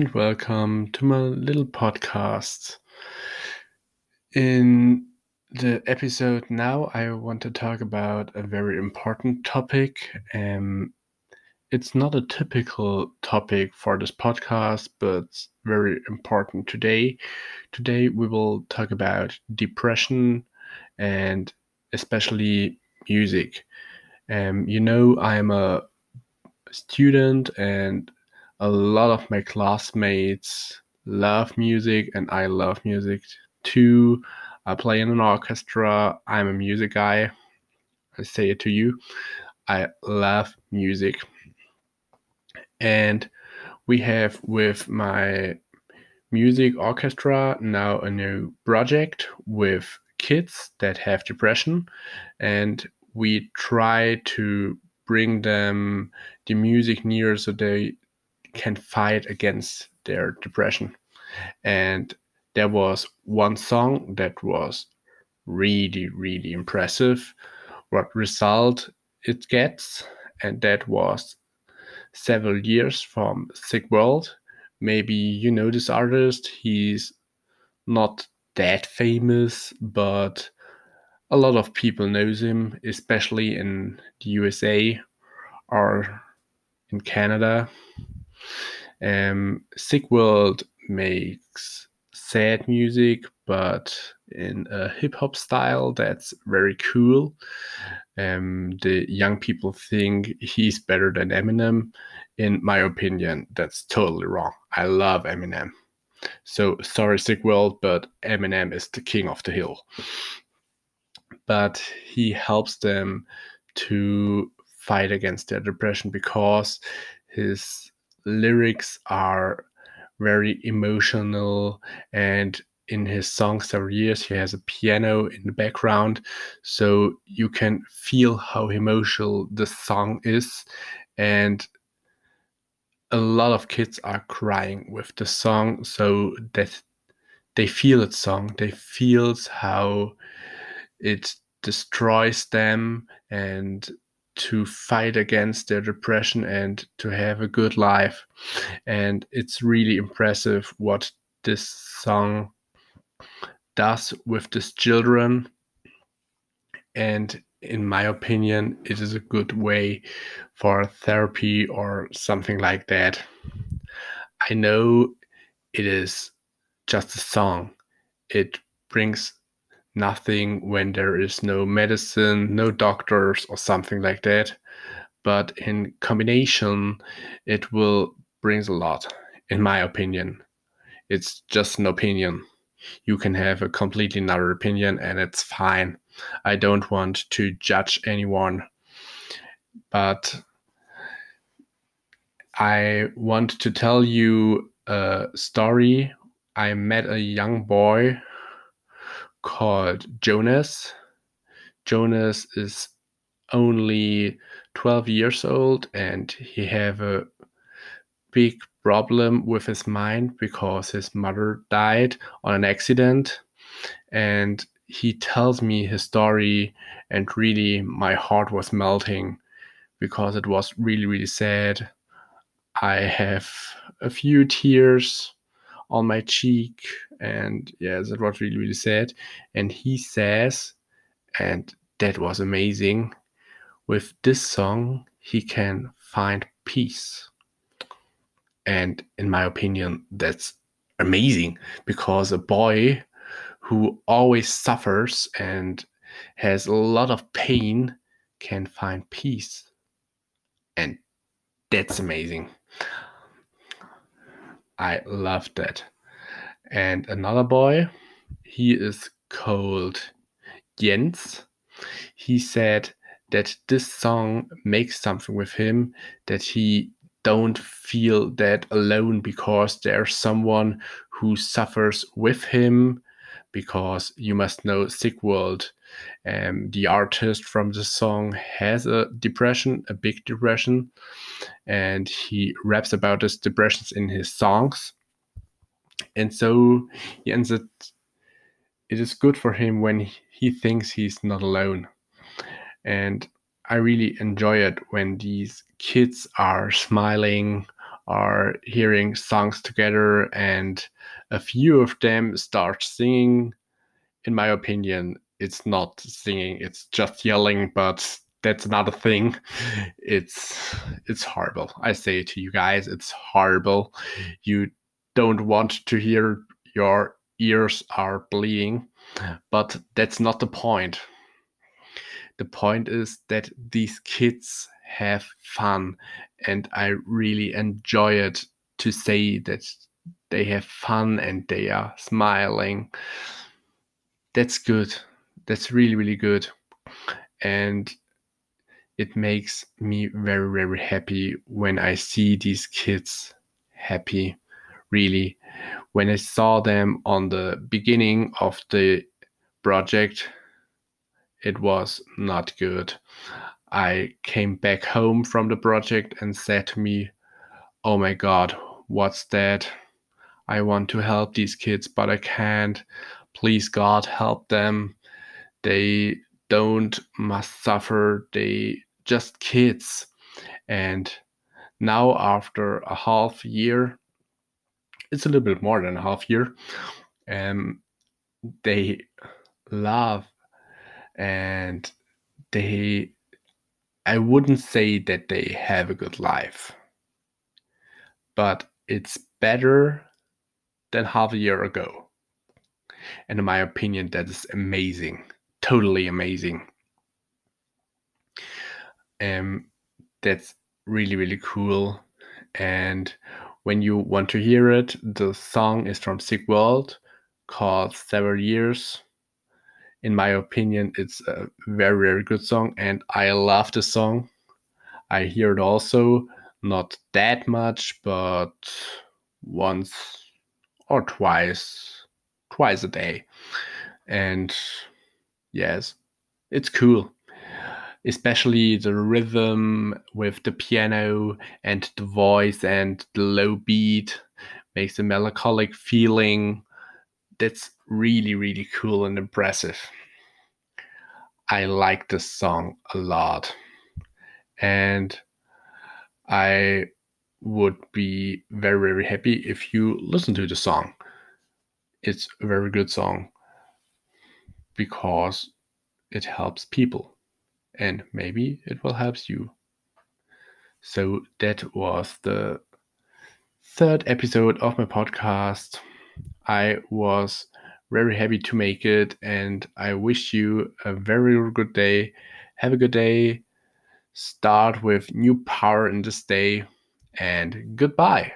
and welcome to my little podcast. In the episode now, I want to talk about a very important topic. Um, it's not a typical topic for this podcast, but very important today. Today, we will talk about depression and especially music. Um, you know, I'm a student and a lot of my classmates love music and I love music too. I play in an orchestra. I'm a music guy. I say it to you. I love music. And we have with my music orchestra now a new project with kids that have depression and we try to bring them the music near so they can fight against their depression. And there was one song that was really, really impressive. What result it gets, and that was several years from Sick World. Maybe you know this artist. He's not that famous, but a lot of people knows him, especially in the USA or in Canada. Um, Sick World makes sad music, but in a hip hop style that's very cool. Um, the young people think he's better than Eminem. In my opinion, that's totally wrong. I love Eminem. So sorry, Sick World, but Eminem is the king of the hill. But he helps them to fight against their depression because his lyrics are very emotional and in his songs several years he has a piano in the background so you can feel how emotional the song is and a lot of kids are crying with the song so that they feel it song they feels how it destroys them and to fight against their depression and to have a good life. And it's really impressive what this song does with these children. And in my opinion, it is a good way for therapy or something like that. I know it is just a song. It brings nothing when there is no medicine, no doctors, or something like that. But in combination, it will brings a lot, in my opinion. It's just an opinion. You can have a completely another opinion, and it's fine. I don't want to judge anyone, but I want to tell you a story. I met a young boy called Jonas. Jonas is only 12 years old and he have a big problem with his mind because his mother died on an accident and he tells me his story and really my heart was melting because it was really really sad i have a few tears on my cheek and yeah that was really really sad. And he says and that was amazing with this song he can find peace. And in my opinion that's amazing because a boy who always suffers and has a lot of pain can find peace. And that's amazing I love that. And another boy, he is called Jens. He said that this song makes something with him that he don't feel that alone because there's someone who suffers with him because you must know sick world um, the artist from the song has a depression a big depression and he raps about his depressions in his songs. And so he ends it it is good for him when he thinks he's not alone. And i really enjoy it when these kids are smiling are hearing songs together and a few of them start singing. In my opinion it's not singing it's just yelling but that's another thing. It's it's horrible. I say to you guys it's horrible. You don't want to hear your ears are bleeding but that's not the point. The point is that these kids have fun and I really enjoy it to say that they have fun and they are smiling. That's good. That's really, really good. And it makes me very, very happy when I see these kids happy. Really, when I saw them on the beginning of the project, it was not good. I came back home from the project and said to me, Oh my God, what's that? I want to help these kids, but I can't. Please, God, help them. They don't must suffer. They just kids. And now, after a half year, it's a little bit more than a half year, um, they love and they I wouldn't say that they have a good life, but it's better than half a year ago. And in my opinion, that is amazing, totally amazing. Um, that's really, really cool. And when you want to hear it, the song is from Sick World called Several Years in my opinion, it's a very, very good song, and I love the song. I hear it also, not that much, but once or twice, twice a day. And yes, it's cool. Especially the rhythm with the piano and the voice and the low beat makes a melancholic feeling that's really, really cool and impressive. I like this song a lot. And I would be very, very happy if you listen to the song. It's a very good song because it helps people and maybe it will help you. So that was the third episode of my podcast. I was very happy to make it, and I wish you a very good day. Have a good day. Start with new power in this day, and goodbye.